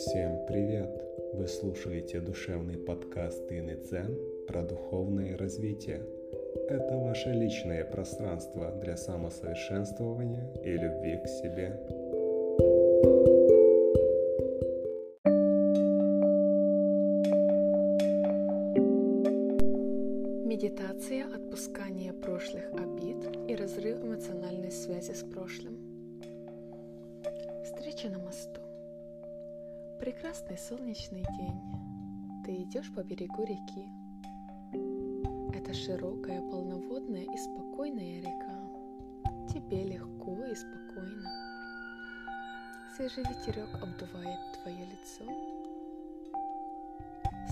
Всем привет! Вы слушаете душевный подкаст Ины Цен про духовное развитие. Это ваше личное пространство для самосовершенствования и любви к себе. Медитация отпускания прошлых обид и разрыв эмоциональной связи с прошлым. Встреча на мосту. Прекрасный солнечный день. Ты идешь по берегу реки. Это широкая, полноводная и спокойная река. Тебе легко и спокойно. Свежий ветерок обдувает твое лицо.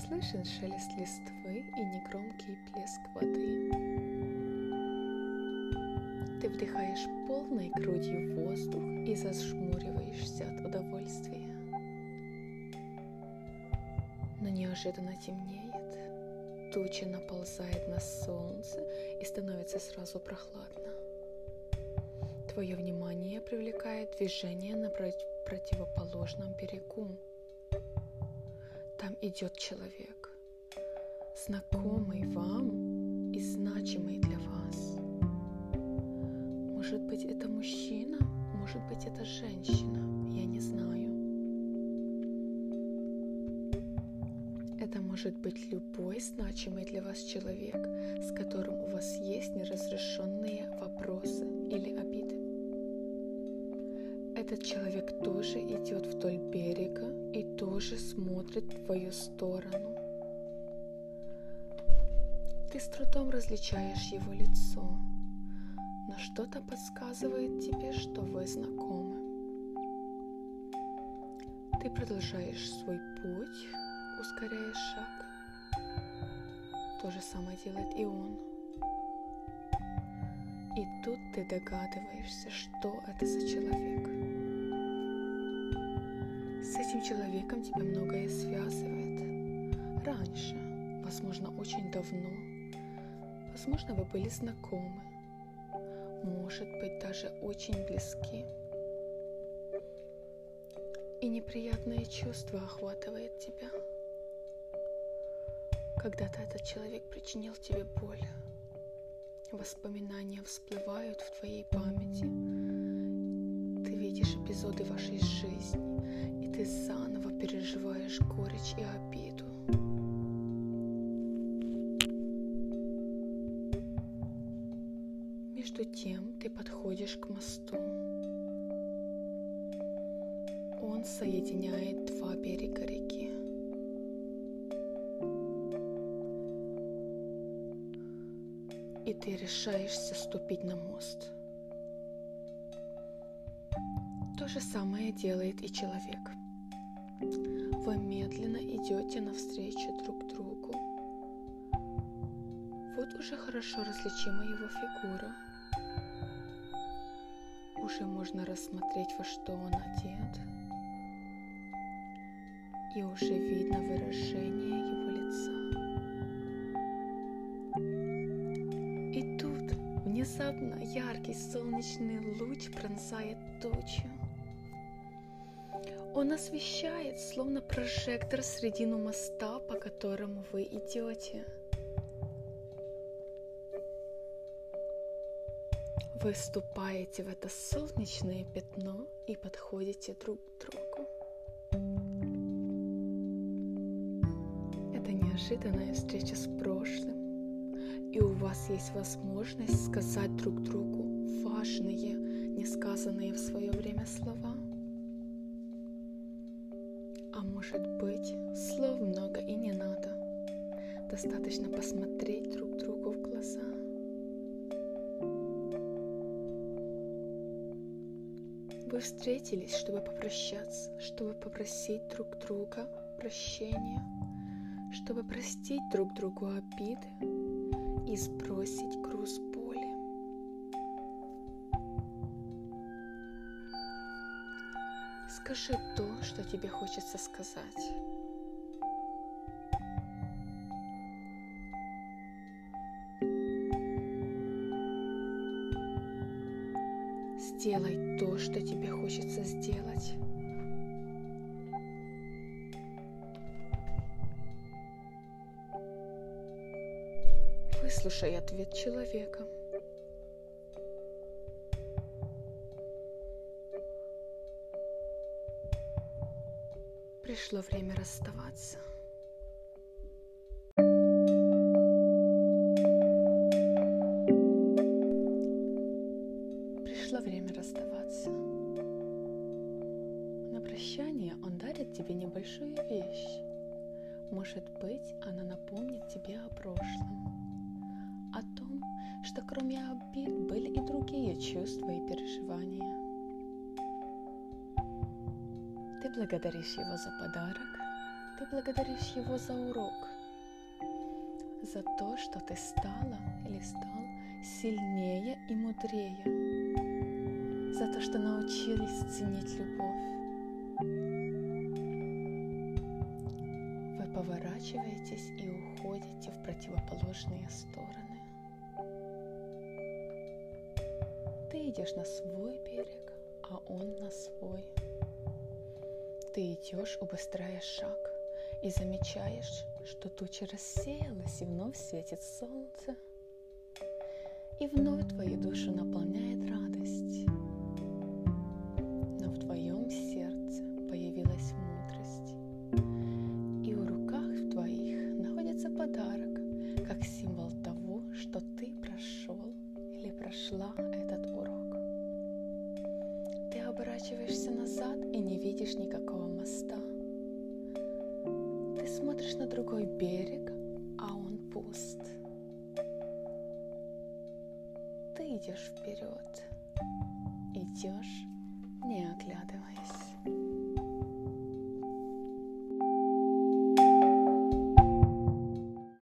Слышен шелест листвы и негромкий плеск воды. Ты вдыхаешь полной грудью воздух и зажмуриваешься от удовольствия но неожиданно темнеет. Туча наползает на солнце и становится сразу прохладно. Твое внимание привлекает движение на противоположном берегу. Там идет человек, знакомый вам и значимый для вас. Может быть, это мужчина, может быть, это женщина, я не знаю. Это может быть любой значимый для вас человек, с которым у вас есть неразрешенные вопросы или обиды. Этот человек тоже идет вдоль берега и тоже смотрит в твою сторону. Ты с трудом различаешь его лицо, но что-то подсказывает тебе, что вы знакомы. Ты продолжаешь свой путь, ускоряя шаг. То же самое делает и он. И тут ты догадываешься, что это за человек. С этим человеком тебя многое связывает. Раньше, возможно, очень давно. Возможно, вы были знакомы. Может быть, даже очень близки. И неприятное чувство охватывает тебя. Когда-то этот человек причинил тебе боль. Воспоминания всплывают в твоей памяти. Ты видишь эпизоды вашей жизни, и ты заново переживаешь горечь и обиду. Между тем ты подходишь к мосту. Он соединяет два берега реки. И ты решаешься ступить на мост. То же самое делает и человек. Вы медленно идете навстречу друг другу. Вот уже хорошо различима его фигура. Уже можно рассмотреть, во что он одет. И уже видно выражение Внезапно яркий солнечный луч пронзает тучу. Он освещает, словно прожектор, средину моста, по которому вы идете. Вы вступаете в это солнечное пятно и подходите друг к другу. Это неожиданная встреча с прошлым и у вас есть возможность сказать друг другу важные, несказанные в свое время слова. А может быть, слов много и не надо. Достаточно посмотреть друг другу в глаза. Вы встретились, чтобы попрощаться, чтобы попросить друг друга прощения, чтобы простить друг другу обиды, и сбросить груз боли. Скажи то, что тебе хочется сказать. Сделай то, что тебе хочется сделать. Выслушай ответ человека. Пришло время расставаться. Пришло время расставаться. На прощание он дарит тебе небольшую вещь. Может быть, она напомнит тебе о прошлом, о том, что кроме обид были и другие чувства и переживания. Ты благодаришь его за подарок, ты благодаришь его за урок, за то, что ты стала или стал сильнее и мудрее, за то, что научились ценить любовь. Вы поворачиваетесь и уходите в противоположные стороны. Ты идешь на свой берег, а он на свой. Ты идешь, убыстряя шаг, и замечаешь, что туча рассеялась, и вновь светит солнце. И вновь твою душу наполняет радость. подарок, как символ того, что ты прошел или прошла этот поворачиваешься назад и не видишь никакого моста. Ты смотришь на другой берег, а он пуст. Ты идешь вперед. Идешь, не оглядываясь.